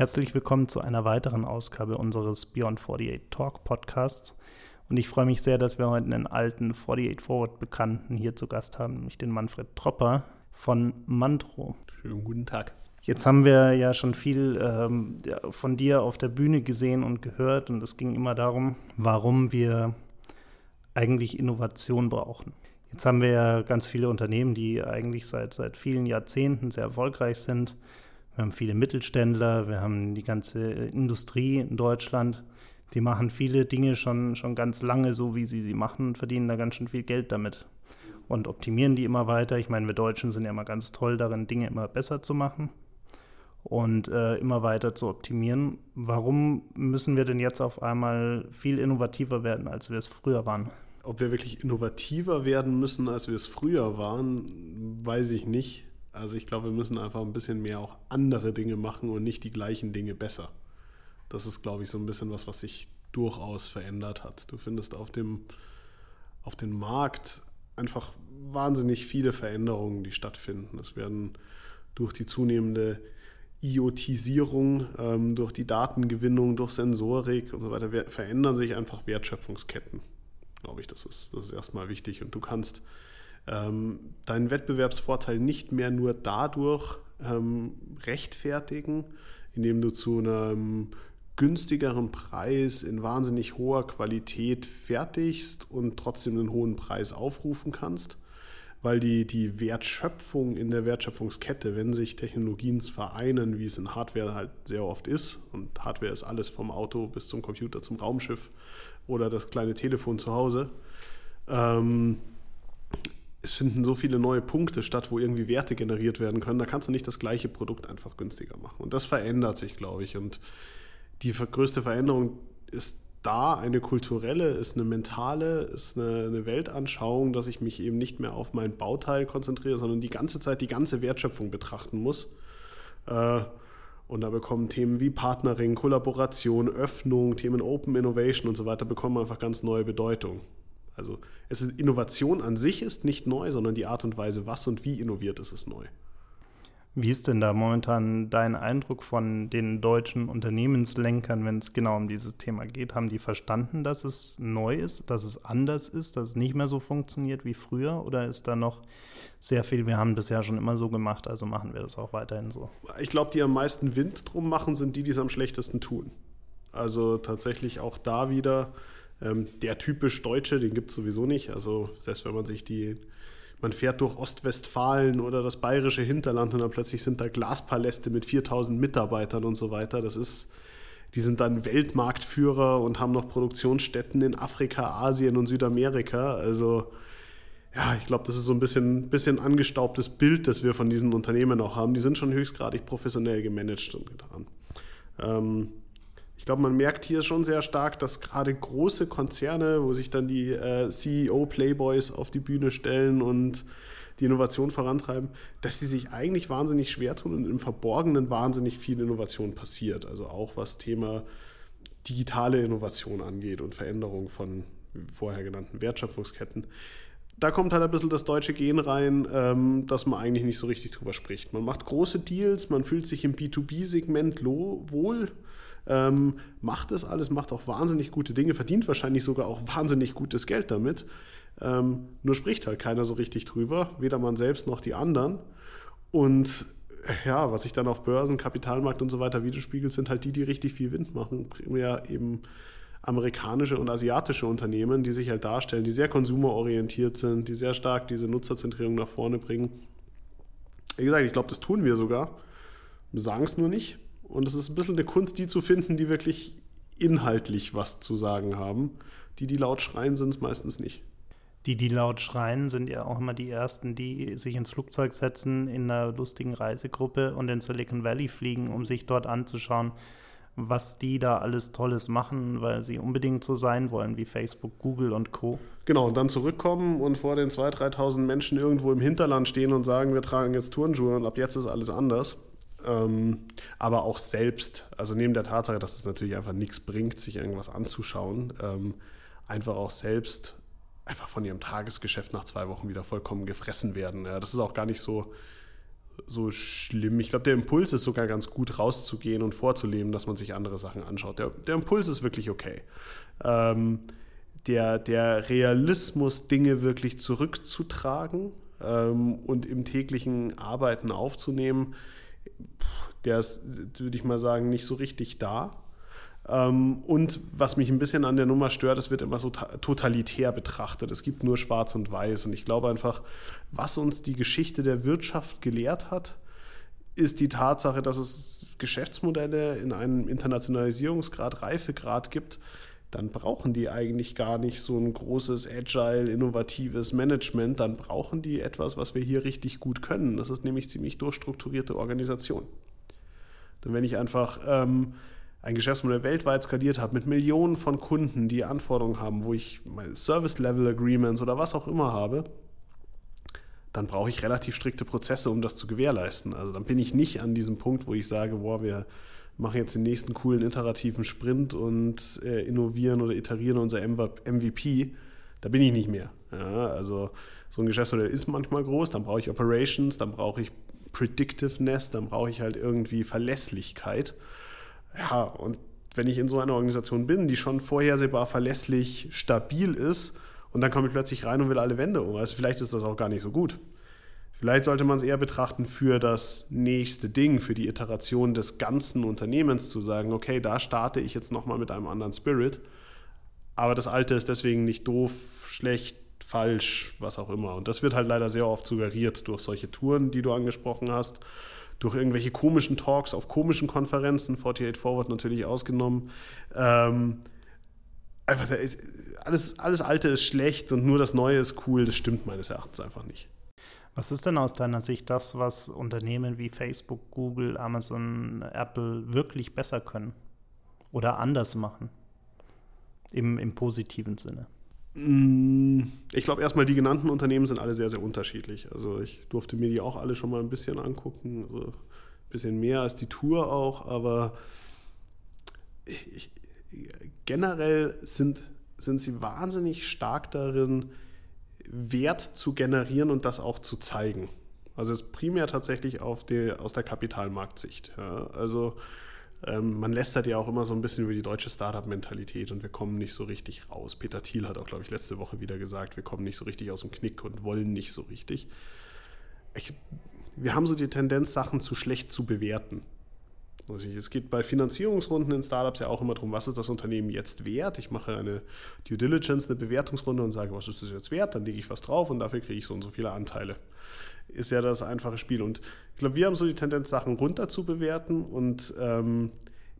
Herzlich willkommen zu einer weiteren Ausgabe unseres Beyond 48 Talk Podcasts. Und ich freue mich sehr, dass wir heute einen alten 48 Forward Bekannten hier zu Gast haben, nämlich den Manfred Tropper von Mantro. Schönen guten Tag. Jetzt haben wir ja schon viel ähm, von dir auf der Bühne gesehen und gehört und es ging immer darum, warum wir eigentlich Innovation brauchen. Jetzt haben wir ja ganz viele Unternehmen, die eigentlich seit, seit vielen Jahrzehnten sehr erfolgreich sind wir haben viele Mittelständler, wir haben die ganze Industrie in Deutschland. Die machen viele Dinge schon, schon ganz lange so, wie sie sie machen und verdienen da ganz schön viel Geld damit. Und optimieren die immer weiter. Ich meine, wir Deutschen sind ja immer ganz toll darin, Dinge immer besser zu machen und äh, immer weiter zu optimieren. Warum müssen wir denn jetzt auf einmal viel innovativer werden, als wir es früher waren? Ob wir wirklich innovativer werden müssen, als wir es früher waren, weiß ich nicht. Also ich glaube, wir müssen einfach ein bisschen mehr auch andere Dinge machen und nicht die gleichen Dinge besser. Das ist, glaube ich, so ein bisschen was, was sich durchaus verändert hat. Du findest auf dem, auf dem Markt einfach wahnsinnig viele Veränderungen, die stattfinden. Es werden durch die zunehmende IoTisierung, ähm, durch die Datengewinnung, durch Sensorik und so weiter, verändern sich einfach Wertschöpfungsketten. Glaube ich, das ist, das ist erstmal wichtig. Und du kannst ähm, deinen Wettbewerbsvorteil nicht mehr nur dadurch ähm, rechtfertigen, indem du zu einem günstigeren Preis in wahnsinnig hoher Qualität fertigst und trotzdem einen hohen Preis aufrufen kannst, weil die, die Wertschöpfung in der Wertschöpfungskette, wenn sich Technologien vereinen, wie es in Hardware halt sehr oft ist, und Hardware ist alles vom Auto bis zum Computer, zum Raumschiff oder das kleine Telefon zu Hause, ähm, es finden so viele neue Punkte statt, wo irgendwie Werte generiert werden können. Da kannst du nicht das gleiche Produkt einfach günstiger machen. Und das verändert sich, glaube ich. Und die größte Veränderung ist da eine kulturelle, ist eine mentale, ist eine, eine, Weltanschauung, dass ich mich eben nicht mehr auf mein Bauteil konzentriere, sondern die ganze Zeit die ganze Wertschöpfung betrachten muss. Äh, und da bekommen Themen wie Partnering, Kollaboration, Öffnung, Themen Open Innovation und so weiter bekommen einfach ganz neue Bedeutung. Also es ist, Innovation an sich ist nicht neu, sondern die Art und Weise, was und wie innoviert ist, ist neu. Wie ist denn da momentan dein Eindruck von den deutschen Unternehmenslenkern, wenn es genau um dieses Thema geht? Haben die verstanden, dass es neu ist, dass es anders ist, dass es nicht mehr so funktioniert wie früher? Oder ist da noch sehr viel, wir haben das ja schon immer so gemacht, also machen wir das auch weiterhin so? Ich glaube, die am meisten Wind drum machen, sind die, die es am schlechtesten tun. Also tatsächlich auch da wieder ähm, der typisch Deutsche, den gibt es sowieso nicht. Also selbst wenn man sich die, man fährt durch Ostwestfalen oder das bayerische Hinterland und dann plötzlich sind da Glaspaläste mit 4000 Mitarbeitern und so weiter. Das ist, die sind dann Weltmarktführer und haben noch Produktionsstätten in Afrika, Asien und Südamerika. Also ja, ich glaube, das ist so ein bisschen, bisschen angestaubtes Bild, das wir von diesen Unternehmen auch haben. Die sind schon höchstgradig professionell gemanagt und getan. Ähm, ich glaube, man merkt hier schon sehr stark, dass gerade große Konzerne, wo sich dann die äh, CEO-Playboys auf die Bühne stellen und die Innovation vorantreiben, dass sie sich eigentlich wahnsinnig schwer tun und im Verborgenen wahnsinnig viel Innovation passiert. Also auch was Thema digitale Innovation angeht und Veränderung von vorher genannten Wertschöpfungsketten. Da kommt halt ein bisschen das deutsche Gen rein, ähm, dass man eigentlich nicht so richtig drüber spricht. Man macht große Deals, man fühlt sich im B2B-Segment wohl ähm, macht das alles, macht auch wahnsinnig gute Dinge, verdient wahrscheinlich sogar auch wahnsinnig gutes Geld damit. Ähm, nur spricht halt keiner so richtig drüber, weder man selbst noch die anderen. Und ja, was sich dann auf Börsen, Kapitalmarkt und so weiter widerspiegelt, sind halt die, die richtig viel Wind machen. Primär eben amerikanische und asiatische Unternehmen, die sich halt darstellen, die sehr konsumerorientiert sind, die sehr stark diese Nutzerzentrierung nach vorne bringen. Wie gesagt, ich glaube, das tun wir sogar. Wir sagen es nur nicht. Und es ist ein bisschen eine Kunst, die zu finden, die wirklich inhaltlich was zu sagen haben. Die, die laut schreien, sind es meistens nicht. Die, die laut schreien, sind ja auch immer die Ersten, die sich ins Flugzeug setzen, in einer lustigen Reisegruppe und in Silicon Valley fliegen, um sich dort anzuschauen, was die da alles Tolles machen, weil sie unbedingt so sein wollen wie Facebook, Google und Co. Genau, und dann zurückkommen und vor den 2.000, 3.000 Menschen irgendwo im Hinterland stehen und sagen, wir tragen jetzt Turnschuhe und ab jetzt ist alles anders. Ähm, aber auch selbst, also neben der Tatsache, dass es natürlich einfach nichts bringt, sich irgendwas anzuschauen, ähm, einfach auch selbst einfach von ihrem Tagesgeschäft nach zwei Wochen wieder vollkommen gefressen werden. Ja, das ist auch gar nicht so, so schlimm. Ich glaube, der Impuls ist sogar ganz gut, rauszugehen und vorzuleben, dass man sich andere Sachen anschaut. Der, der Impuls ist wirklich okay. Ähm, der, der Realismus, Dinge wirklich zurückzutragen ähm, und im täglichen Arbeiten aufzunehmen, der ist, würde ich mal sagen, nicht so richtig da. Ähm, und was mich ein bisschen an der Nummer stört, es wird immer so totalitär betrachtet. Es gibt nur Schwarz und Weiß. Und ich glaube einfach, was uns die Geschichte der Wirtschaft gelehrt hat, ist die Tatsache, dass es Geschäftsmodelle in einem Internationalisierungsgrad, Reifegrad gibt, dann brauchen die eigentlich gar nicht so ein großes, agile, innovatives Management. Dann brauchen die etwas, was wir hier richtig gut können. Das ist nämlich ziemlich durchstrukturierte Organisation. Denn wenn ich einfach ähm, ein Geschäftsmodell weltweit skaliert habe mit Millionen von Kunden, die Anforderungen haben, wo ich meine Service-Level-Agreements oder was auch immer habe, dann brauche ich relativ strikte Prozesse, um das zu gewährleisten. Also dann bin ich nicht an diesem Punkt, wo ich sage, boah, wir machen jetzt den nächsten coolen iterativen Sprint und äh, innovieren oder iterieren unser MVP. Da bin ich nicht mehr. Ja, also so ein Geschäftsmodell ist manchmal groß, dann brauche ich Operations, dann brauche ich Predictiveness, dann brauche ich halt irgendwie Verlässlichkeit. Ja, und wenn ich in so einer Organisation bin, die schon vorhersehbar verlässlich stabil ist, und dann komme ich plötzlich rein und will alle Wände um. Also vielleicht ist das auch gar nicht so gut. Vielleicht sollte man es eher betrachten für das nächste Ding, für die Iteration des ganzen Unternehmens zu sagen, okay, da starte ich jetzt nochmal mit einem anderen Spirit. Aber das alte ist deswegen nicht doof, schlecht, falsch, was auch immer. Und das wird halt leider sehr oft suggeriert durch solche Touren, die du angesprochen hast durch irgendwelche komischen Talks auf komischen Konferenzen, 48 Forward natürlich ausgenommen. Ähm, einfach, alles, alles Alte ist schlecht und nur das Neue ist cool. Das stimmt meines Erachtens einfach nicht. Was ist denn aus deiner Sicht das, was Unternehmen wie Facebook, Google, Amazon, Apple wirklich besser können oder anders machen? Im, im positiven Sinne. Mm, ich glaube, erstmal die genannten Unternehmen sind alle sehr, sehr unterschiedlich. Also ich durfte mir die auch alle schon mal ein bisschen angucken, also ein bisschen mehr als die Tour auch, aber ich, generell sind, sind sie wahnsinnig stark darin, Wert zu generieren und das auch zu zeigen. Also es ist primär tatsächlich auf die, aus der Kapitalmarktsicht. Ja. Also ähm, man lästert ja auch immer so ein bisschen über die deutsche Startup-Mentalität und wir kommen nicht so richtig raus. Peter Thiel hat auch, glaube ich, letzte Woche wieder gesagt, wir kommen nicht so richtig aus dem Knick und wollen nicht so richtig. Ich, wir haben so die Tendenz, Sachen zu schlecht zu bewerten. Es geht bei Finanzierungsrunden in Startups ja auch immer darum, was ist das Unternehmen jetzt wert? Ich mache eine Due Diligence, eine Bewertungsrunde und sage, was ist das jetzt wert? Dann lege ich was drauf und dafür kriege ich so und so viele Anteile ist ja das einfache Spiel. Und ich glaube, wir haben so die Tendenz, Sachen runter zu bewerten und ähm,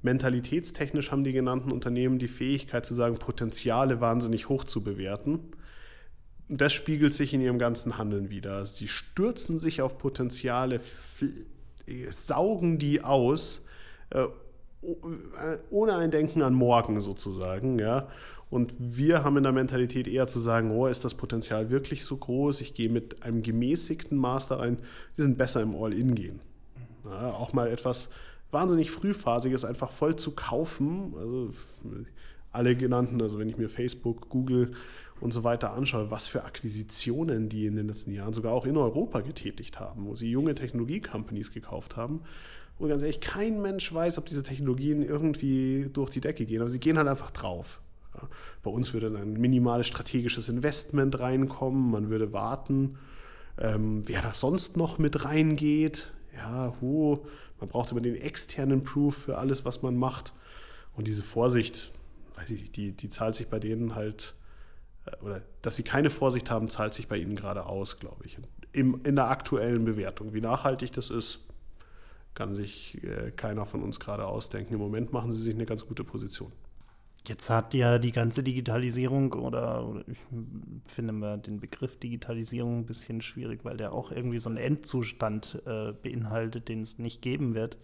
mentalitätstechnisch haben die genannten Unternehmen die Fähigkeit zu sagen, Potenziale wahnsinnig hoch zu bewerten. Und das spiegelt sich in ihrem ganzen Handeln wieder. Sie stürzen sich auf Potenziale, saugen die aus, äh, ohne ein Denken an morgen sozusagen, ja. Und wir haben in der Mentalität eher zu sagen, oh, ist das Potenzial wirklich so groß? Ich gehe mit einem gemäßigten Master ein. Wir sind besser im All-In-Gehen. Ja, auch mal etwas wahnsinnig Frühphasiges einfach voll zu kaufen. Also alle genannten, also wenn ich mir Facebook, Google und so weiter anschaue, was für Akquisitionen die in den letzten Jahren sogar auch in Europa getätigt haben, wo sie junge Technologie-Companies gekauft haben. Und ganz ehrlich, kein Mensch weiß, ob diese Technologien irgendwie durch die Decke gehen, aber sie gehen halt einfach drauf. Bei uns würde ein minimales strategisches Investment reinkommen, man würde warten, ähm, wer da sonst noch mit reingeht. Ja, hu, man braucht immer den externen Proof für alles, was man macht. Und diese Vorsicht, weiß ich, die, die zahlt sich bei denen halt, äh, oder dass sie keine Vorsicht haben, zahlt sich bei ihnen gerade aus, glaube ich. Im, in der aktuellen Bewertung. Wie nachhaltig das ist, kann sich äh, keiner von uns gerade ausdenken. Im Moment machen sie sich eine ganz gute Position. Jetzt hat ja die ganze Digitalisierung oder, oder ich finde mal den Begriff Digitalisierung ein bisschen schwierig, weil der auch irgendwie so einen Endzustand äh, beinhaltet, den es nicht geben wird.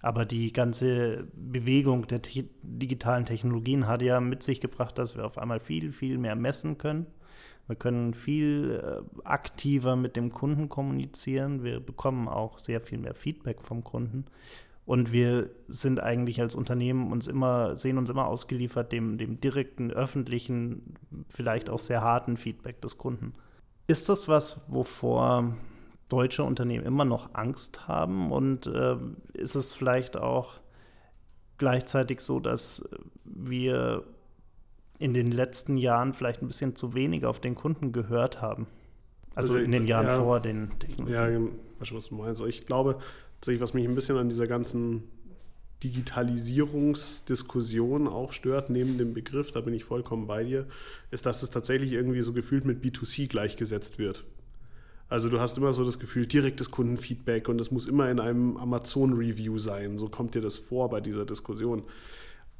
Aber die ganze Bewegung der te digitalen Technologien hat ja mit sich gebracht, dass wir auf einmal viel, viel mehr messen können. Wir können viel äh, aktiver mit dem Kunden kommunizieren. Wir bekommen auch sehr viel mehr Feedback vom Kunden. Und wir sind eigentlich als Unternehmen uns immer, sehen uns immer ausgeliefert dem, dem direkten, öffentlichen, vielleicht auch sehr harten Feedback des Kunden. Ist das was, wovor deutsche Unternehmen immer noch Angst haben? Und äh, ist es vielleicht auch gleichzeitig so, dass wir in den letzten Jahren vielleicht ein bisschen zu wenig auf den Kunden gehört haben? Also, also in den Jahren ja, vor den Technologien. Ja, weißt du, was du meinst. Ich glaube, was mich ein bisschen an dieser ganzen Digitalisierungsdiskussion auch stört, neben dem Begriff, da bin ich vollkommen bei dir, ist, dass es tatsächlich irgendwie so gefühlt mit B2C gleichgesetzt wird. Also du hast immer so das Gefühl, direktes Kundenfeedback und es muss immer in einem Amazon-Review sein. So kommt dir das vor bei dieser Diskussion.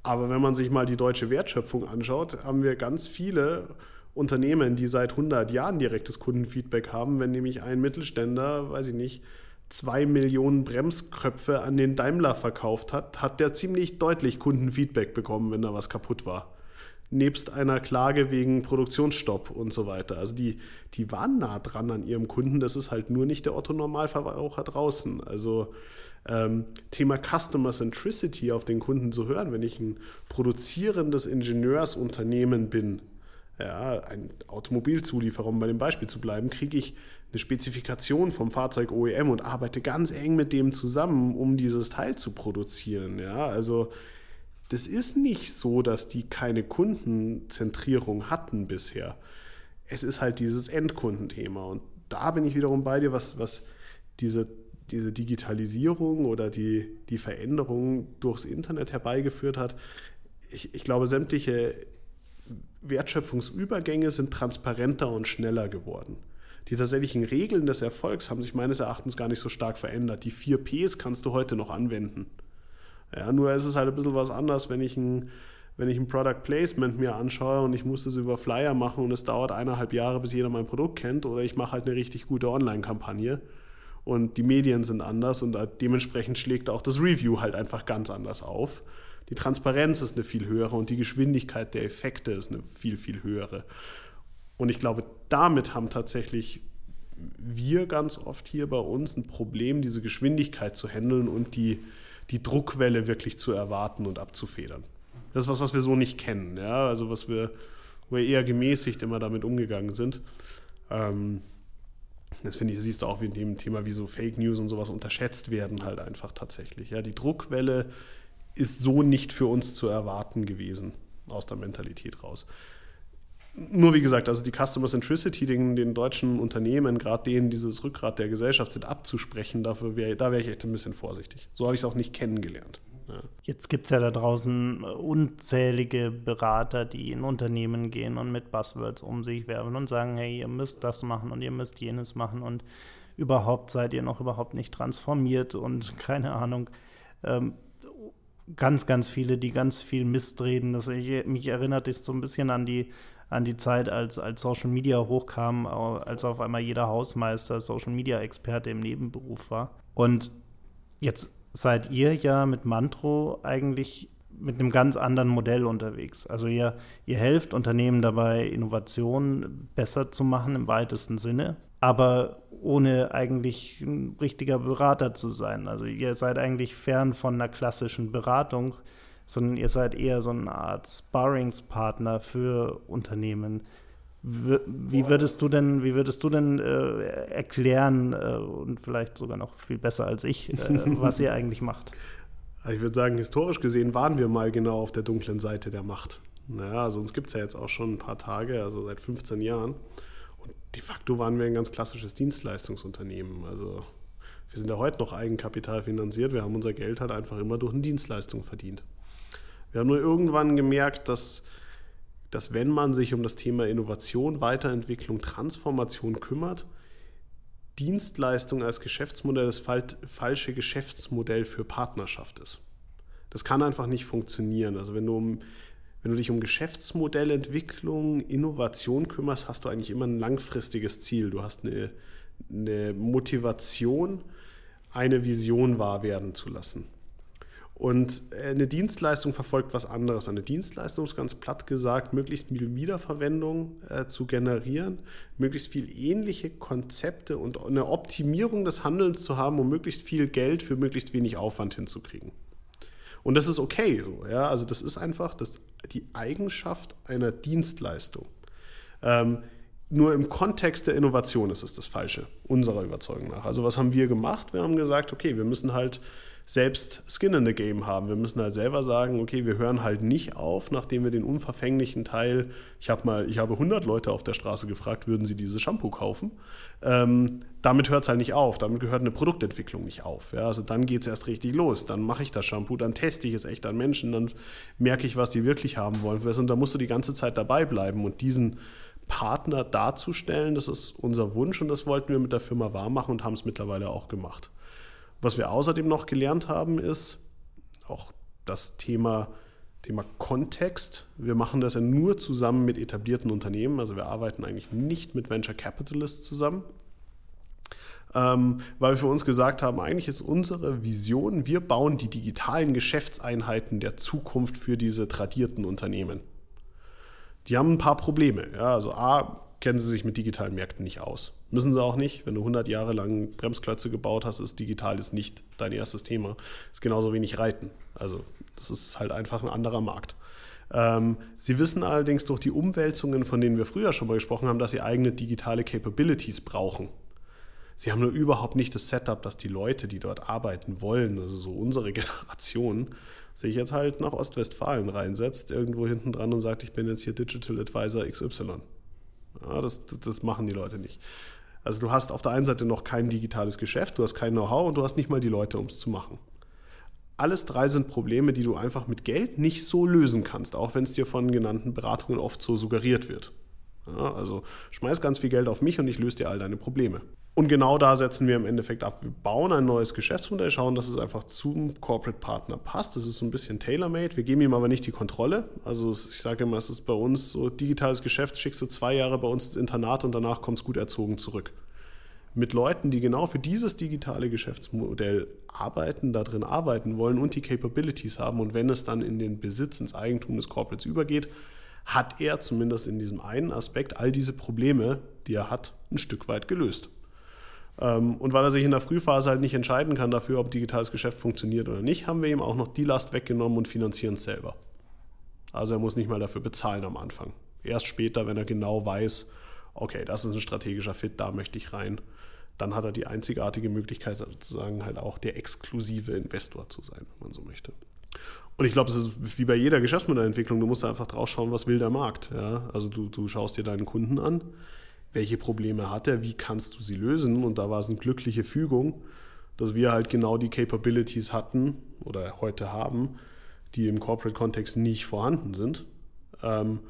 Aber wenn man sich mal die deutsche Wertschöpfung anschaut, haben wir ganz viele Unternehmen, die seit 100 Jahren direktes Kundenfeedback haben. Wenn nämlich ein Mittelständler, weiß ich nicht, zwei Millionen Bremskröpfe an den Daimler verkauft hat, hat der ziemlich deutlich Kundenfeedback bekommen, wenn da was kaputt war. Nebst einer Klage wegen Produktionsstopp und so weiter. Also die, die waren nah dran an ihrem Kunden, das ist halt nur nicht der Otto-Normalverbraucher draußen. Also ähm, Thema Customer Centricity auf den Kunden zu hören, wenn ich ein produzierendes Ingenieursunternehmen bin, ja, ein Automobilzulieferer, um bei dem Beispiel zu bleiben, kriege ich eine Spezifikation vom Fahrzeug OEM und arbeite ganz eng mit dem zusammen, um dieses Teil zu produzieren. Ja, also das ist nicht so, dass die keine Kundenzentrierung hatten bisher. Es ist halt dieses Endkundenthema. Und da bin ich wiederum bei dir, was, was diese, diese Digitalisierung oder die, die Veränderung durchs Internet herbeigeführt hat. Ich, ich glaube, sämtliche Wertschöpfungsübergänge sind transparenter und schneller geworden die tatsächlichen Regeln des Erfolgs haben sich meines Erachtens gar nicht so stark verändert. Die vier Ps kannst du heute noch anwenden. Ja, nur ist es halt ein bisschen was anderes, wenn ich ein, wenn ich ein Product Placement mir anschaue und ich muss das über Flyer machen und es dauert eineinhalb Jahre, bis jeder mein Produkt kennt, oder ich mache halt eine richtig gute Online-Kampagne und die Medien sind anders und dementsprechend schlägt auch das Review halt einfach ganz anders auf. Die Transparenz ist eine viel höhere und die Geschwindigkeit der Effekte ist eine viel, viel höhere. Und ich glaube, damit haben tatsächlich wir ganz oft hier bei uns ein Problem, diese Geschwindigkeit zu handeln und die, die Druckwelle wirklich zu erwarten und abzufedern. Das ist was, was wir so nicht kennen. Ja? Also was wir, wir eher gemäßigt immer damit umgegangen sind. Ähm, das finde ich, siehst du auch wie in dem Thema, wie so Fake News und sowas unterschätzt werden halt einfach tatsächlich. Ja? Die Druckwelle ist so nicht für uns zu erwarten gewesen aus der Mentalität raus nur wie gesagt, also die Customer Centricity den, den deutschen Unternehmen, gerade denen dieses Rückgrat der Gesellschaft sind, abzusprechen, dafür wär, da wäre ich echt ein bisschen vorsichtig. So habe ich es auch nicht kennengelernt. Ja. Jetzt gibt es ja da draußen unzählige Berater, die in Unternehmen gehen und mit Buzzwords um sich werfen und sagen, hey, ihr müsst das machen und ihr müsst jenes machen und überhaupt seid ihr noch überhaupt nicht transformiert und keine Ahnung. Ähm, ganz, ganz viele, die ganz viel Mist reden. Das, ich, mich erinnert es so ein bisschen an die an die Zeit, als, als Social Media hochkam, als auf einmal jeder Hausmeister Social Media Experte im Nebenberuf war. Und jetzt seid ihr ja mit Mantro eigentlich mit einem ganz anderen Modell unterwegs. Also ihr, ihr helft Unternehmen dabei, Innovationen besser zu machen im weitesten Sinne, aber ohne eigentlich ein richtiger Berater zu sein. Also ihr seid eigentlich fern von einer klassischen Beratung, sondern ihr seid eher so eine Art Sparringspartner für Unternehmen. Wie würdest du denn, wie würdest du denn äh, erklären äh, und vielleicht sogar noch viel besser als ich, äh, was ihr eigentlich macht? Ich würde sagen, historisch gesehen waren wir mal genau auf der dunklen Seite der Macht. Naja, also uns gibt es ja jetzt auch schon ein paar Tage, also seit 15 Jahren. Und de facto waren wir ein ganz klassisches Dienstleistungsunternehmen. Also wir sind ja heute noch Eigenkapital finanziert. Wir haben unser Geld halt einfach immer durch eine Dienstleistung verdient. Wir haben nur irgendwann gemerkt, dass, dass wenn man sich um das Thema Innovation, Weiterentwicklung, Transformation kümmert, Dienstleistung als Geschäftsmodell das falsche Geschäftsmodell für Partnerschaft ist. Das kann einfach nicht funktionieren. Also wenn du, um, wenn du dich um Geschäftsmodellentwicklung, Innovation kümmerst, hast du eigentlich immer ein langfristiges Ziel. Du hast eine, eine Motivation, eine Vision wahr werden zu lassen. Und eine Dienstleistung verfolgt was anderes. Eine Dienstleistung ist ganz platt gesagt, möglichst viel Wiederverwendung äh, zu generieren, möglichst viel ähnliche Konzepte und eine Optimierung des Handelns zu haben, um möglichst viel Geld für möglichst wenig Aufwand hinzukriegen. Und das ist okay so, ja. Also das ist einfach das, die Eigenschaft einer Dienstleistung. Ähm, nur im Kontext der Innovation ist es das Falsche, unserer Überzeugung nach. Also was haben wir gemacht? Wir haben gesagt, okay, wir müssen halt selbst Skin in the Game haben. Wir müssen halt selber sagen, okay, wir hören halt nicht auf, nachdem wir den unverfänglichen Teil, ich habe mal, ich habe 100 Leute auf der Straße gefragt, würden sie dieses Shampoo kaufen? Ähm, damit hört es halt nicht auf, damit gehört eine Produktentwicklung nicht auf. Ja? Also dann geht es erst richtig los, dann mache ich das Shampoo, dann teste ich es echt an Menschen, dann merke ich, was die wirklich haben wollen. Und da musst du die ganze Zeit dabei bleiben und diesen Partner darzustellen, das ist unser Wunsch und das wollten wir mit der Firma wahr machen und haben es mittlerweile auch gemacht. Was wir außerdem noch gelernt haben, ist auch das Thema, Thema Kontext. Wir machen das ja nur zusammen mit etablierten Unternehmen. Also wir arbeiten eigentlich nicht mit Venture Capitalists zusammen. Ähm, weil wir für uns gesagt haben, eigentlich ist unsere Vision, wir bauen die digitalen Geschäftseinheiten der Zukunft für diese tradierten Unternehmen. Die haben ein paar Probleme. Ja, also A, kennen sie sich mit digitalen Märkten nicht aus. Müssen sie auch nicht. Wenn du 100 Jahre lang Bremsklötze gebaut hast, ist digital ist nicht dein erstes Thema. Ist genauso wenig Reiten. Also das ist halt einfach ein anderer Markt. Ähm, sie wissen allerdings durch die Umwälzungen, von denen wir früher schon mal gesprochen haben, dass sie eigene digitale Capabilities brauchen. Sie haben nur überhaupt nicht das Setup, dass die Leute, die dort arbeiten wollen, also so unsere Generation, sich jetzt halt nach Ostwestfalen reinsetzt, irgendwo hinten dran und sagt, ich bin jetzt hier Digital Advisor XY. Ja, das, das machen die Leute nicht. Also du hast auf der einen Seite noch kein digitales Geschäft, du hast kein Know-how und du hast nicht mal die Leute, um es zu machen. Alles drei sind Probleme, die du einfach mit Geld nicht so lösen kannst, auch wenn es dir von genannten Beratungen oft so suggeriert wird. Ja, also schmeiß ganz viel Geld auf mich und ich löse dir all deine Probleme. Und genau da setzen wir im Endeffekt ab. Wir bauen ein neues Geschäftsmodell, schauen, dass es einfach zum Corporate Partner passt. Das ist so ein bisschen tailor-made. Wir geben ihm aber nicht die Kontrolle. Also ich sage immer, es ist bei uns so digitales Geschäft, schickst du zwei Jahre bei uns ins Internat und danach kommst gut erzogen zurück. Mit Leuten, die genau für dieses digitale Geschäftsmodell arbeiten, da drin arbeiten wollen und die Capabilities haben. Und wenn es dann in den Besitz, ins Eigentum des Corporates übergeht, hat er zumindest in diesem einen Aspekt all diese Probleme, die er hat, ein Stück weit gelöst. Ähm, und weil er sich in der Frühphase halt nicht entscheiden kann dafür, ob digitales Geschäft funktioniert oder nicht, haben wir ihm auch noch die Last weggenommen und finanzieren es selber. Also er muss nicht mal dafür bezahlen am Anfang. Erst später, wenn er genau weiß, okay, das ist ein strategischer Fit, da möchte ich rein, dann hat er die einzigartige Möglichkeit, sozusagen halt auch der exklusive Investor zu sein, wenn man so möchte. Und ich glaube, es ist wie bei jeder Geschäftsmodellentwicklung, du musst einfach drauf schauen, was will der Markt. Ja? Also du, du schaust dir deinen Kunden an, welche Probleme hat er, wie kannst du sie lösen. Und da war es eine glückliche Fügung, dass wir halt genau die Capabilities hatten oder heute haben, die im Corporate-Kontext nicht vorhanden sind. Ähm,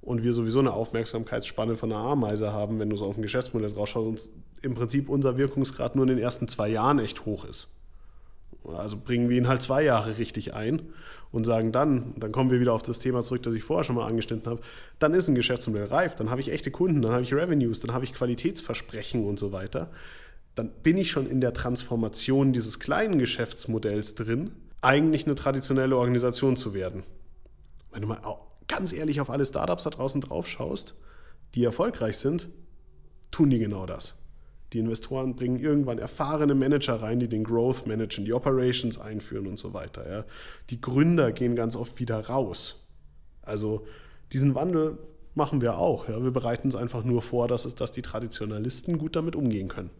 und wir sowieso eine Aufmerksamkeitsspanne von einer Ameise haben, wenn du so auf ein Geschäftsmodell drauf schaust und im Prinzip unser Wirkungsgrad nur in den ersten zwei Jahren echt hoch ist. Also bringen wir ihn halt zwei Jahre richtig ein und sagen dann, dann kommen wir wieder auf das Thema zurück, das ich vorher schon mal angeschnitten habe, dann ist ein Geschäftsmodell reif, dann habe ich echte Kunden, dann habe ich Revenues, dann habe ich Qualitätsversprechen und so weiter. Dann bin ich schon in der Transformation dieses kleinen Geschäftsmodells drin, eigentlich eine traditionelle Organisation zu werden. Wenn du mal ganz ehrlich auf alle Startups da draußen drauf schaust, die erfolgreich sind, tun die genau das. Die Investoren bringen irgendwann erfahrene Manager rein, die den Growth managen, die Operations einführen und so weiter. Ja. Die Gründer gehen ganz oft wieder raus. Also diesen Wandel machen wir auch. Ja. Wir bereiten es einfach nur vor, dass, es, dass die Traditionalisten gut damit umgehen können.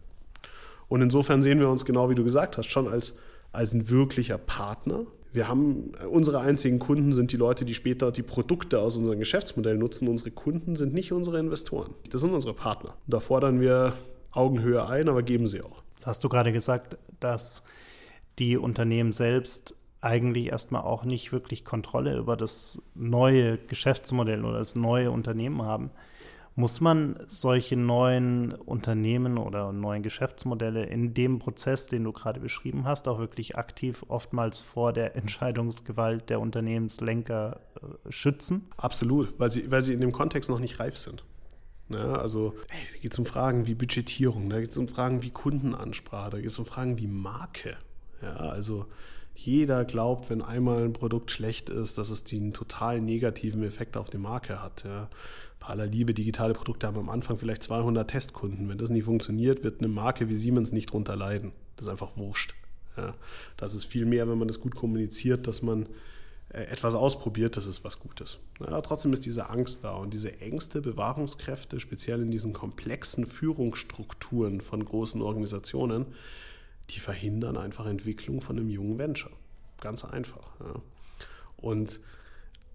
Und insofern sehen wir uns genau wie du gesagt hast, schon als, als ein wirklicher Partner. Wir haben, unsere einzigen Kunden sind die Leute, die später die Produkte aus unserem Geschäftsmodell nutzen. Unsere Kunden sind nicht unsere Investoren. Das sind unsere Partner. Und da fordern wir Augenhöhe ein, aber geben sie auch. Hast du gerade gesagt, dass die Unternehmen selbst eigentlich erstmal auch nicht wirklich Kontrolle über das neue Geschäftsmodell oder das neue Unternehmen haben. Muss man solche neuen Unternehmen oder neuen Geschäftsmodelle in dem Prozess, den du gerade beschrieben hast, auch wirklich aktiv oftmals vor der Entscheidungsgewalt der Unternehmenslenker äh, schützen? Absolut, weil sie, weil sie in dem Kontext noch nicht reif sind. Ne? also hey, da geht es um Fragen wie Budgetierung, da geht es um Fragen wie Kundenansprache, da geht es um Fragen wie Marke. Ja, also Jeder glaubt, wenn einmal ein Produkt schlecht ist, dass es den total negativen Effekt auf die Marke hat. Ja. Bei aller Liebe, digitale Produkte haben am Anfang vielleicht 200 Testkunden. Wenn das nicht funktioniert, wird eine Marke wie Siemens nicht drunter leiden. Das ist einfach wurscht. Ja. Das ist viel mehr, wenn man das gut kommuniziert, dass man etwas ausprobiert, das ist was Gutes. Ja, trotzdem ist diese Angst da und diese Ängste, Bewahrungskräfte, speziell in diesen komplexen Führungsstrukturen von großen Organisationen, die verhindern einfach Entwicklung von einem jungen Venture. Ganz einfach. Ja. Und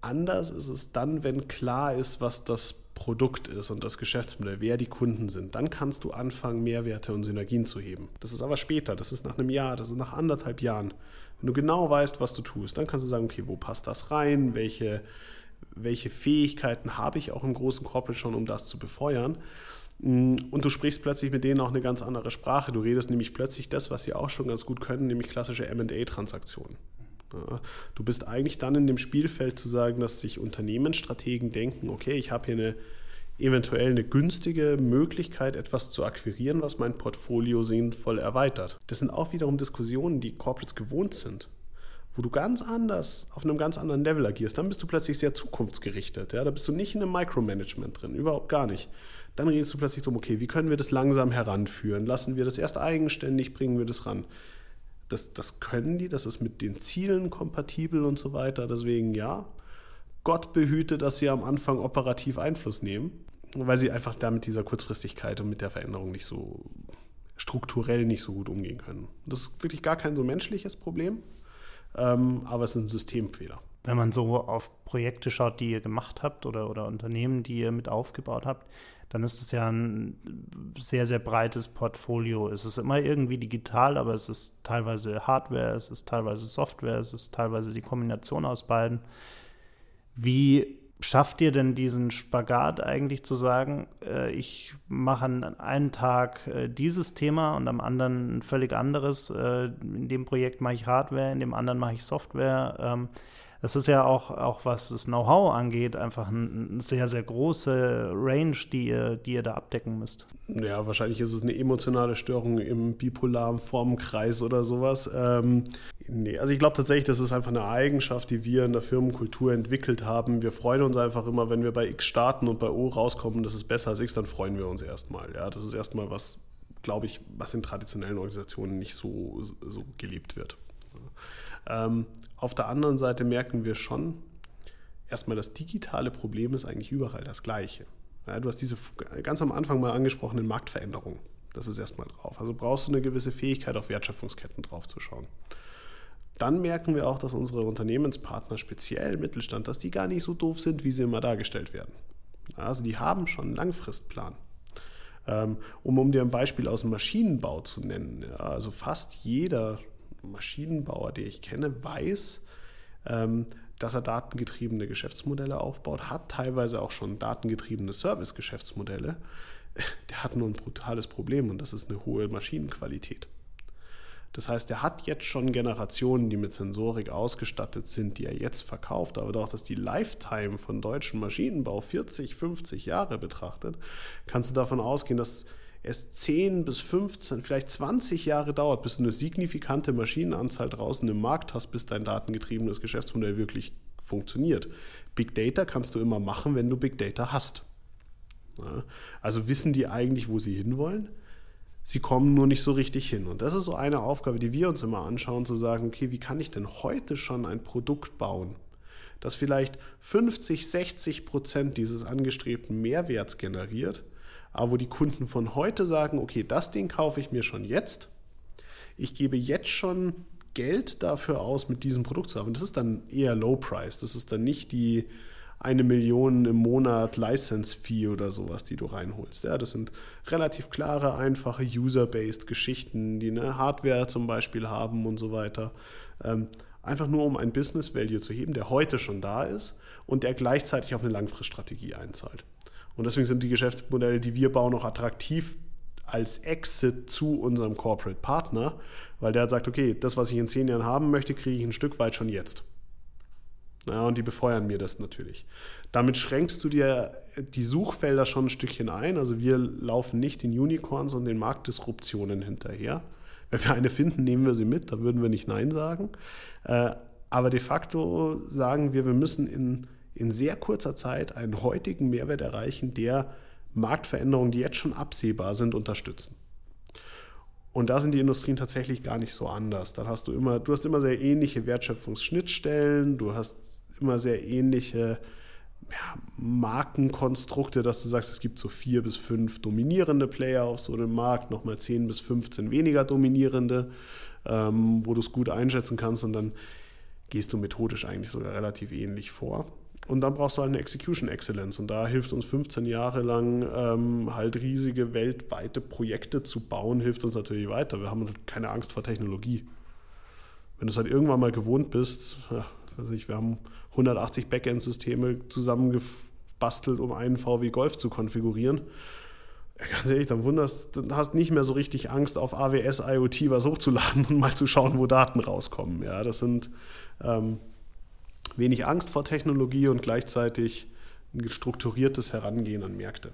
anders ist es dann, wenn klar ist, was das Produkt ist und das Geschäftsmodell, wer die Kunden sind. Dann kannst du anfangen, Mehrwerte und Synergien zu heben. Das ist aber später, das ist nach einem Jahr, das ist nach anderthalb Jahren. Wenn du genau weißt, was du tust, dann kannst du sagen, okay, wo passt das rein? Welche, welche Fähigkeiten habe ich auch im großen Corporate schon, um das zu befeuern? Mm, und du sprichst plötzlich mit denen auch eine ganz andere Sprache. Du redest nämlich plötzlich das, was sie auch schon ganz gut können, nämlich klassische MA-Transaktionen. Du bist eigentlich dann in dem Spielfeld zu sagen, dass sich Unternehmensstrategen denken, okay, ich habe hier eine eventuell eine günstige Möglichkeit, etwas zu akquirieren, was mein Portfolio sinnvoll erweitert. Das sind auch wiederum Diskussionen, die Corporates gewohnt sind, wo du ganz anders, auf einem ganz anderen Level agierst. Dann bist du plötzlich sehr zukunftsgerichtet. Ja? Da bist du nicht in einem Micromanagement drin, überhaupt gar nicht. Dann redest du plötzlich darum, okay, wie können wir das langsam heranführen? Lassen wir das erst eigenständig, bringen wir das ran? Das, das können die, das ist mit den Zielen kompatibel und so weiter. Deswegen ja, Gott behüte, dass sie am Anfang operativ Einfluss nehmen, weil sie einfach da mit dieser Kurzfristigkeit und mit der Veränderung nicht so strukturell nicht so gut umgehen können. Das ist wirklich gar kein so menschliches Problem, ähm, aber es ist ein Systemfehler. Wenn man so auf Projekte schaut, die ihr gemacht habt oder, oder Unternehmen, die ihr mit aufgebaut habt, dann ist es ja ein sehr, sehr breites Portfolio. Es ist immer irgendwie digital, aber es ist teilweise Hardware, es ist teilweise Software, es ist teilweise die Kombination aus beiden. Wie schafft ihr denn diesen Spagat eigentlich zu sagen, äh, ich mache an einem Tag äh, dieses Thema und am anderen ein völlig anderes. Äh, in dem Projekt mache ich Hardware, in dem anderen mache ich Software. Das ist ja auch, auch was das Know-how angeht, einfach eine sehr, sehr große Range, die ihr, die ihr da abdecken müsst. Ja, wahrscheinlich ist es eine emotionale Störung im bipolaren Formenkreis oder sowas. Ähm, nee, also ich glaube tatsächlich, das ist einfach eine Eigenschaft, die wir in der Firmenkultur entwickelt haben. Wir freuen uns einfach immer, wenn wir bei X starten und bei O rauskommen, das ist besser als X, dann freuen wir uns erstmal. Ja, das ist erstmal was, glaube ich, was in traditionellen Organisationen nicht so, so gelebt wird. Ähm, auf der anderen Seite merken wir schon, erstmal das digitale Problem ist eigentlich überall das gleiche. Ja, du hast diese ganz am Anfang mal angesprochenen Marktveränderungen. Das ist erstmal drauf. Also brauchst du eine gewisse Fähigkeit, auf Wertschöpfungsketten draufzuschauen. Dann merken wir auch, dass unsere Unternehmenspartner, speziell Mittelstand, dass die gar nicht so doof sind, wie sie immer dargestellt werden. Also die haben schon einen Langfristplan. Ähm, um, um dir ein Beispiel aus dem Maschinenbau zu nennen, also fast jeder Maschinenbauer, den ich kenne, weiß, ähm, dass er datengetriebene Geschäftsmodelle aufbaut, hat teilweise auch schon datengetriebene Service-Geschäftsmodelle. Der hat nur ein brutales Problem und das ist eine hohe Maschinenqualität. Das heißt, er hat jetzt schon Generationen, die mit Sensorik ausgestattet sind, die er jetzt verkauft, aber doch, dass die Lifetime von deutschen Maschinenbau 40, 50 Jahre betrachtet, kannst du davon ausgehen, dass es 10 bis 15, vielleicht 20 Jahre dauert, bis du eine signifikante Maschinenanzahl draußen im Markt hast, bis dein datengetriebenes Geschäftsmodell wirklich funktioniert. Big Data kannst du immer machen, wenn du Big Data hast. Also wissen die eigentlich, wo sie hinwollen? Sie kommen nur nicht so richtig hin. Und das ist so eine Aufgabe, die wir uns immer anschauen, zu sagen, okay, wie kann ich denn heute schon ein Produkt bauen, das vielleicht 50, 60 Prozent dieses angestrebten Mehrwerts generiert, aber wo die Kunden von heute sagen, okay, das Ding kaufe ich mir schon jetzt. Ich gebe jetzt schon Geld dafür aus, mit diesem Produkt zu haben. Das ist dann eher Low Price. Das ist dann nicht die eine Million im Monat License-Fee oder sowas, die du reinholst. Ja, das sind relativ klare, einfache User-based Geschichten, die eine Hardware zum Beispiel haben und so weiter. Ähm, einfach nur um ein Business Value zu heben, der heute schon da ist und der gleichzeitig auf eine Langfriststrategie einzahlt. Und deswegen sind die Geschäftsmodelle, die wir bauen, auch attraktiv als Exit zu unserem Corporate Partner, weil der sagt, okay, das, was ich in zehn Jahren haben möchte, kriege ich ein Stück weit schon jetzt. Ja, und die befeuern mir das natürlich. Damit schränkst du dir die Suchfelder schon ein Stückchen ein. Also wir laufen nicht den Unicorns und den Marktdisruptionen hinterher. Wenn wir eine finden, nehmen wir sie mit, da würden wir nicht Nein sagen. Äh, aber de facto sagen wir, wir müssen in, in sehr kurzer Zeit einen heutigen Mehrwert erreichen, der Marktveränderungen, die jetzt schon absehbar sind, unterstützen. Und da sind die Industrien tatsächlich gar nicht so anders. Dann hast du immer, du hast immer sehr ähnliche Wertschöpfungsschnittstellen, du hast immer sehr ähnliche ja, Markenkonstrukte, dass du sagst, es gibt so vier bis fünf dominierende Player auf so einem Markt, nochmal zehn bis 15 weniger dominierende, ähm, wo du es gut einschätzen kannst und dann gehst du methodisch eigentlich sogar relativ ähnlich vor. Und dann brauchst du halt eine Execution Excellence. Und da hilft uns 15 Jahre lang ähm, halt riesige weltweite Projekte zu bauen, hilft uns natürlich weiter. Wir haben halt keine Angst vor Technologie. Wenn du es halt irgendwann mal gewohnt bist, ja, weiß ich, wir haben 180 Backend-Systeme zusammengebastelt, um einen VW Golf zu konfigurieren. Ganz ehrlich, dann wunderst, dann hast nicht mehr so richtig Angst, auf AWS IoT was hochzuladen und mal zu schauen, wo Daten rauskommen. Ja, das sind ähm, wenig Angst vor Technologie und gleichzeitig ein strukturiertes Herangehen an Märkte.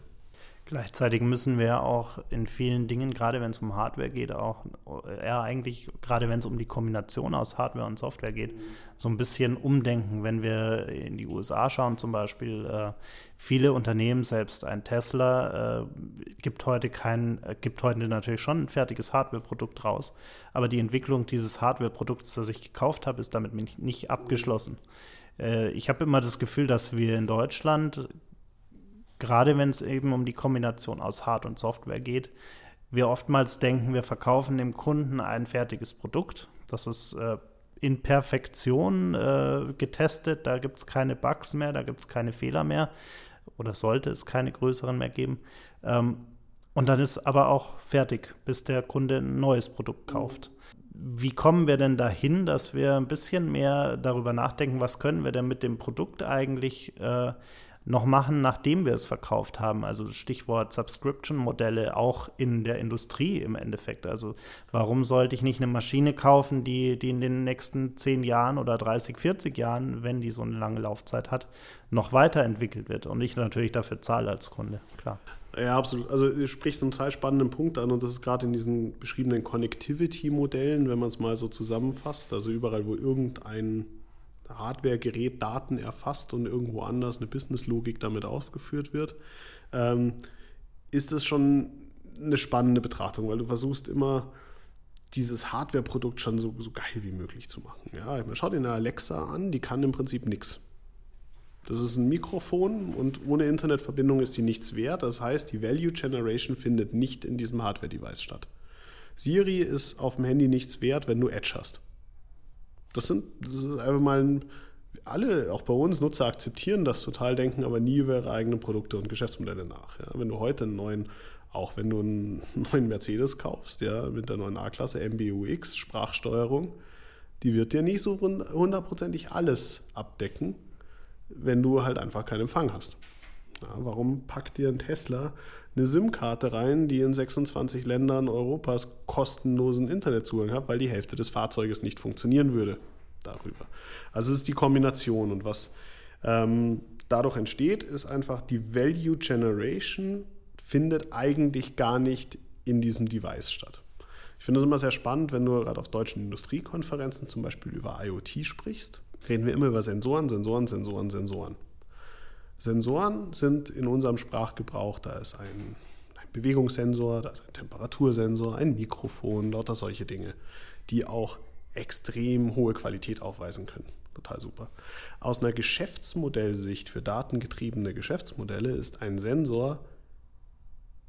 Gleichzeitig müssen wir auch in vielen Dingen, gerade wenn es um Hardware geht, auch ja eigentlich, gerade wenn es um die Kombination aus Hardware und Software geht, so ein bisschen umdenken. Wenn wir in die USA schauen, zum Beispiel, äh, viele Unternehmen, selbst ein Tesla, äh, gibt heute kein, äh, gibt heute natürlich schon ein fertiges Hardware-Produkt raus. Aber die Entwicklung dieses Hardware-Produkts, das ich gekauft habe, ist damit nicht abgeschlossen. Äh, ich habe immer das Gefühl, dass wir in Deutschland gerade wenn es eben um die Kombination aus Hard- und Software geht, wir oftmals denken, wir verkaufen dem Kunden ein fertiges Produkt. Das ist äh, in Perfektion äh, getestet, da gibt es keine Bugs mehr, da gibt es keine Fehler mehr oder sollte es keine größeren mehr geben. Ähm, und dann ist aber auch fertig, bis der Kunde ein neues Produkt kauft. Wie kommen wir denn dahin, dass wir ein bisschen mehr darüber nachdenken, was können wir denn mit dem Produkt eigentlich äh, noch machen, nachdem wir es verkauft haben. Also Stichwort Subscription-Modelle auch in der Industrie im Endeffekt. Also warum sollte ich nicht eine Maschine kaufen, die, die in den nächsten 10 Jahren oder 30, 40 Jahren, wenn die so eine lange Laufzeit hat, noch weiterentwickelt wird und ich natürlich dafür zahle als Kunde, klar. Ja, absolut. Also du sprichst einen total spannenden Punkt an und das ist gerade in diesen beschriebenen Connectivity-Modellen, wenn man es mal so zusammenfasst, also überall, wo irgendein Hardware-Gerät Daten erfasst und irgendwo anders eine Business-Logik damit aufgeführt wird, ähm, ist es schon eine spannende Betrachtung, weil du versuchst immer dieses Hardware-Produkt schon so, so, geil wie möglich zu machen. Ja, man schaut dir eine Alexa an, die kann im Prinzip nichts. Das ist ein Mikrofon und ohne Internetverbindung ist die nichts wert. Das heißt, die Value Generation findet nicht in diesem Hardware-Device statt. Siri ist auf dem Handy nichts wert, wenn du Edge hast. Das sind, das ist einfach mal ein, alle, auch bei uns Nutzer akzeptieren das total, denken aber nie über ihre eigenen Produkte und Geschäftsmodelle nach. Ja. Wenn du heute einen neuen, auch wenn du einen neuen Mercedes kaufst, ja, mit der neuen A-Klasse MBUX, Sprachsteuerung, die wird dir nicht so hundertprozentig alles abdecken, wenn du halt einfach keinen Empfang hast. Warum packt dir ein Tesla eine SIM-Karte rein, die in 26 Ländern Europas kostenlosen Internetzugang hat, weil die Hälfte des Fahrzeuges nicht funktionieren würde darüber. Also es ist die Kombination und was ähm, dadurch entsteht, ist einfach die Value Generation findet eigentlich gar nicht in diesem Device statt. Ich finde es immer sehr spannend, wenn du gerade auf deutschen Industriekonferenzen zum Beispiel über IoT sprichst, reden wir immer über Sensoren, Sensoren, Sensoren, Sensoren. Sensoren sind in unserem Sprachgebrauch, da ist ein, ein Bewegungssensor, da ist ein Temperatursensor, ein Mikrofon, lauter solche Dinge, die auch extrem hohe Qualität aufweisen können. Total super. Aus einer Geschäftsmodellsicht für datengetriebene Geschäftsmodelle ist ein Sensor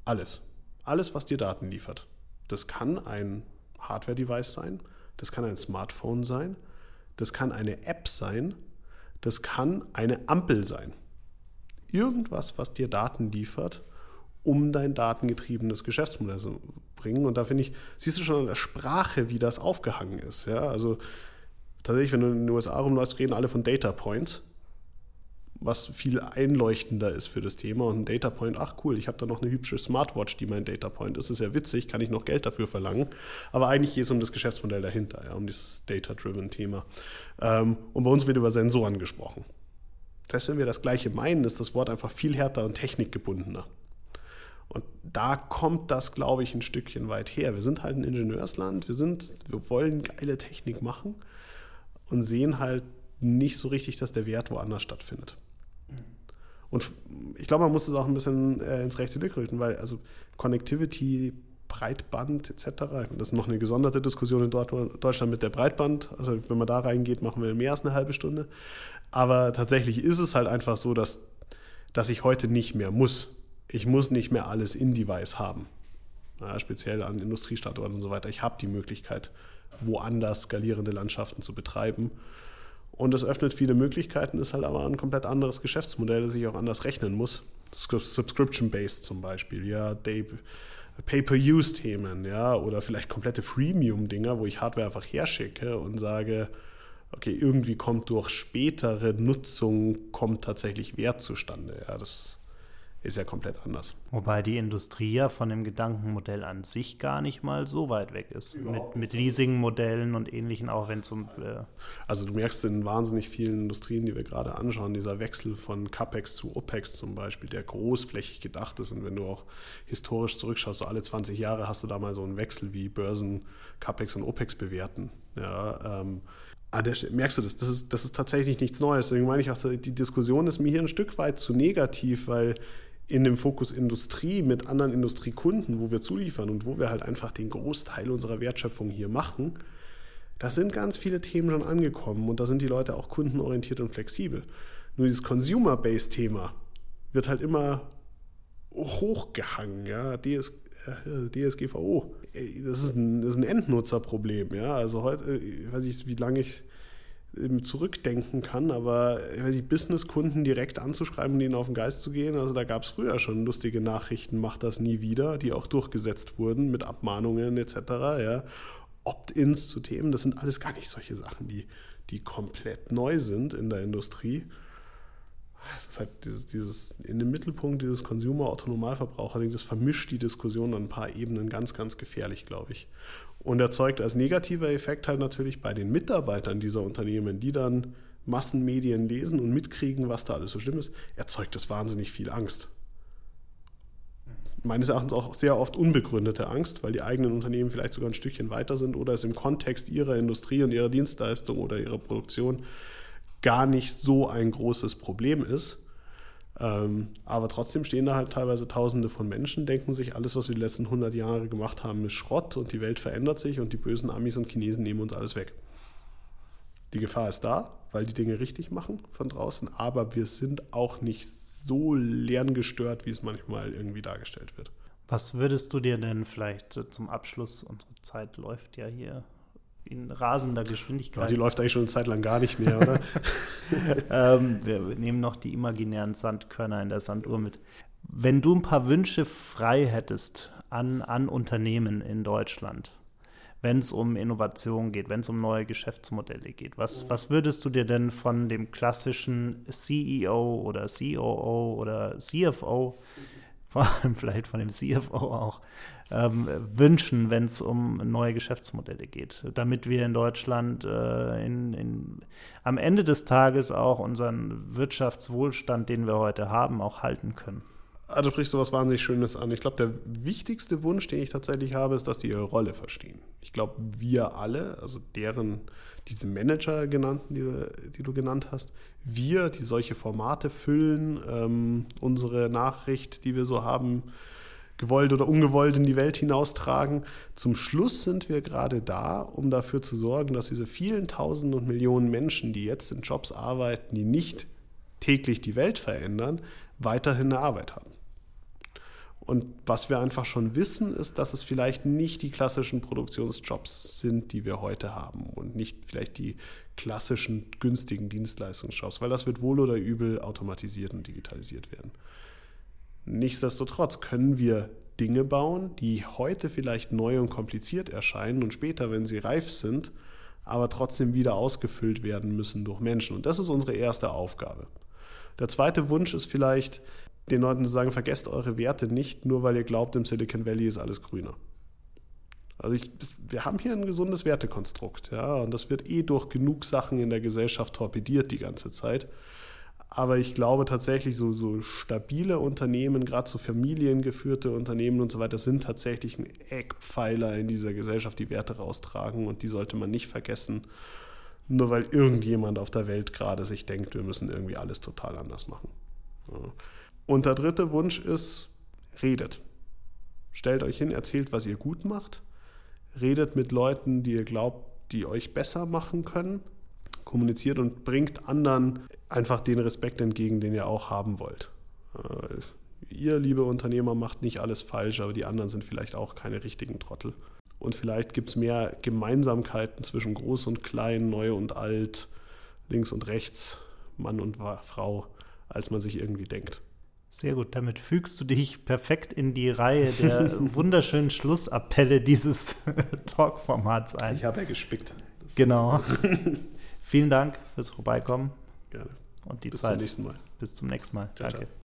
alles. Alles, was dir Daten liefert. Das kann ein Hardware-Device sein, das kann ein Smartphone sein, das kann eine App sein, das kann eine Ampel sein irgendwas, was dir Daten liefert, um dein datengetriebenes Geschäftsmodell zu bringen. Und da finde ich, siehst du schon an der Sprache, wie das aufgehangen ist. Ja? Also tatsächlich, wenn du in den USA rumläufst, reden alle von Data Points, was viel einleuchtender ist für das Thema. Und ein Data Point, ach cool, ich habe da noch eine hübsche Smartwatch, die mein Data Point ist. Das ist ja witzig, kann ich noch Geld dafür verlangen. Aber eigentlich geht es um das Geschäftsmodell dahinter, ja, um dieses Data-Driven Thema. Ähm, und bei uns wird über Sensoren gesprochen. Selbst wenn wir das Gleiche meinen, ist das Wort einfach viel härter und technikgebundener. Und da kommt das, glaube ich, ein Stückchen weit her. Wir sind halt ein Ingenieursland, wir, sind, wir wollen geile Technik machen und sehen halt nicht so richtig, dass der Wert woanders stattfindet. Und ich glaube, man muss es auch ein bisschen äh, ins rechte Licht rücken, weil also Connectivity, Breitband etc., das ist noch eine gesonderte Diskussion in Deutschland mit der Breitband. Also wenn man da reingeht, machen wir mehr als eine halbe Stunde. Aber tatsächlich ist es halt einfach so, dass, dass ich heute nicht mehr muss. Ich muss nicht mehr alles in Device haben. Ja, speziell an Industriestandorten und so weiter. Ich habe die Möglichkeit, woanders skalierende Landschaften zu betreiben. Und das öffnet viele Möglichkeiten, ist halt aber ein komplett anderes Geschäftsmodell, das ich auch anders rechnen muss. Subscription-based zum Beispiel, ja, Pay-per-Use-Themen, ja, oder vielleicht komplette Freemium-Dinger, wo ich Hardware einfach herschicke und sage, okay, irgendwie kommt durch spätere Nutzung kommt tatsächlich Wert zustande. Ja, das ist ja komplett anders. Wobei die Industrie ja von dem Gedankenmodell an sich gar nicht mal so weit weg ist. Mit, mit Leasing-Modellen und ähnlichen, auch wenn es um. Äh also, du merkst in wahnsinnig vielen Industrien, die wir gerade anschauen, dieser Wechsel von CAPEX zu OPEX zum Beispiel, der großflächig gedacht ist. Und wenn du auch historisch zurückschaust, so alle 20 Jahre hast du da mal so einen Wechsel, wie Börsen CAPEX und OPEX bewerten. Ja, ähm, merkst du das? Das ist, das ist tatsächlich nichts Neues. Deswegen meine ich auch, die Diskussion ist mir hier ein Stück weit zu negativ, weil in dem Fokus Industrie mit anderen Industriekunden, wo wir zuliefern und wo wir halt einfach den Großteil unserer Wertschöpfung hier machen, da sind ganz viele Themen schon angekommen und da sind die Leute auch kundenorientiert und flexibel. Nur dieses Consumer-Based-Thema wird halt immer hochgehangen, ja, DS, äh, DSGVO. Das ist ein, ein Endnutzerproblem, ja. Also heute, ich weiß nicht, wie lange ich zurückdenken kann, aber die Businesskunden direkt anzuschreiben und ihnen auf den Geist zu gehen, also da gab es früher schon lustige Nachrichten, macht das nie wieder, die auch durchgesetzt wurden mit Abmahnungen etc. Ja. Opt-ins zu Themen, das sind alles gar nicht solche Sachen, die, die komplett neu sind in der Industrie. Es ist halt dieses, dieses in dem Mittelpunkt dieses Consumer-Autonomalverbraucher, das vermischt die Diskussion an ein paar Ebenen ganz, ganz gefährlich, glaube ich und erzeugt als negativer Effekt halt natürlich bei den Mitarbeitern dieser Unternehmen, die dann Massenmedien lesen und mitkriegen, was da alles so schlimm ist, erzeugt das wahnsinnig viel Angst. Meines Erachtens auch sehr oft unbegründete Angst, weil die eigenen Unternehmen vielleicht sogar ein Stückchen weiter sind oder es im Kontext ihrer Industrie und ihrer Dienstleistung oder ihrer Produktion gar nicht so ein großes Problem ist. Ähm, aber trotzdem stehen da halt teilweise Tausende von Menschen, denken sich, alles, was wir die letzten 100 Jahre gemacht haben, ist Schrott und die Welt verändert sich und die bösen Amis und Chinesen nehmen uns alles weg. Die Gefahr ist da, weil die Dinge richtig machen von draußen, aber wir sind auch nicht so lerngestört, wie es manchmal irgendwie dargestellt wird. Was würdest du dir denn vielleicht zum Abschluss, unsere Zeit läuft ja hier in rasender Geschwindigkeit. Ja, die läuft eigentlich schon eine Zeit lang gar nicht mehr, oder? ähm, wir nehmen noch die imaginären Sandkörner in der Sanduhr mit. Wenn du ein paar Wünsche frei hättest an, an Unternehmen in Deutschland, wenn es um Innovation geht, wenn es um neue Geschäftsmodelle geht, was, was würdest du dir denn von dem klassischen CEO oder COO oder CFO vor allem vielleicht von dem CFO auch, ähm, wünschen, wenn es um neue Geschäftsmodelle geht, damit wir in Deutschland äh, in, in, am Ende des Tages auch unseren Wirtschaftswohlstand, den wir heute haben, auch halten können. Also sprichst du was wahnsinnig Schönes an. Ich glaube, der wichtigste Wunsch, den ich tatsächlich habe, ist, dass die ihre Rolle verstehen. Ich glaube, wir alle, also deren, diese Manager genannten, die du, die du genannt hast, wir, die solche Formate füllen, ähm, unsere Nachricht, die wir so haben, gewollt oder ungewollt in die Welt hinaustragen. Zum Schluss sind wir gerade da, um dafür zu sorgen, dass diese vielen Tausend und Millionen Menschen, die jetzt in Jobs arbeiten, die nicht täglich die Welt verändern, weiterhin eine Arbeit haben. Und was wir einfach schon wissen, ist, dass es vielleicht nicht die klassischen Produktionsjobs sind, die wir heute haben und nicht vielleicht die klassischen günstigen Dienstleistungsjobs, weil das wird wohl oder übel automatisiert und digitalisiert werden. Nichtsdestotrotz können wir Dinge bauen, die heute vielleicht neu und kompliziert erscheinen und später, wenn sie reif sind, aber trotzdem wieder ausgefüllt werden müssen durch Menschen. Und das ist unsere erste Aufgabe. Der zweite Wunsch ist vielleicht, den Leuten zu sagen, vergesst eure Werte nicht, nur weil ihr glaubt, im Silicon Valley ist alles grüner. Also ich, wir haben hier ein gesundes Wertekonstrukt, ja, und das wird eh durch genug Sachen in der Gesellschaft torpediert die ganze Zeit. Aber ich glaube tatsächlich, so, so stabile Unternehmen, gerade so familiengeführte Unternehmen und so weiter, sind tatsächlich ein Eckpfeiler in dieser Gesellschaft, die Werte raustragen und die sollte man nicht vergessen, nur weil irgendjemand auf der Welt gerade sich denkt, wir müssen irgendwie alles total anders machen. Ja. Und der dritte Wunsch ist, redet. Stellt euch hin, erzählt, was ihr gut macht. Redet mit Leuten, die ihr glaubt, die euch besser machen können kommuniziert und bringt anderen einfach den Respekt entgegen, den ihr auch haben wollt. Äh, ihr, liebe Unternehmer, macht nicht alles falsch, aber die anderen sind vielleicht auch keine richtigen Trottel. Und vielleicht gibt es mehr Gemeinsamkeiten zwischen groß und klein, neu und alt, links und rechts, Mann und Frau, als man sich irgendwie denkt. Sehr gut, damit fügst du dich perfekt in die Reihe der wunderschönen Schlussappelle dieses Talk-Formats ein. Ich habe ja gespickt. Das genau. Vielen Dank fürs Vorbeikommen. Gerne. Und die Bis Zeit. zum nächsten Mal. Bis zum nächsten Mal. Ciao, Danke. ciao.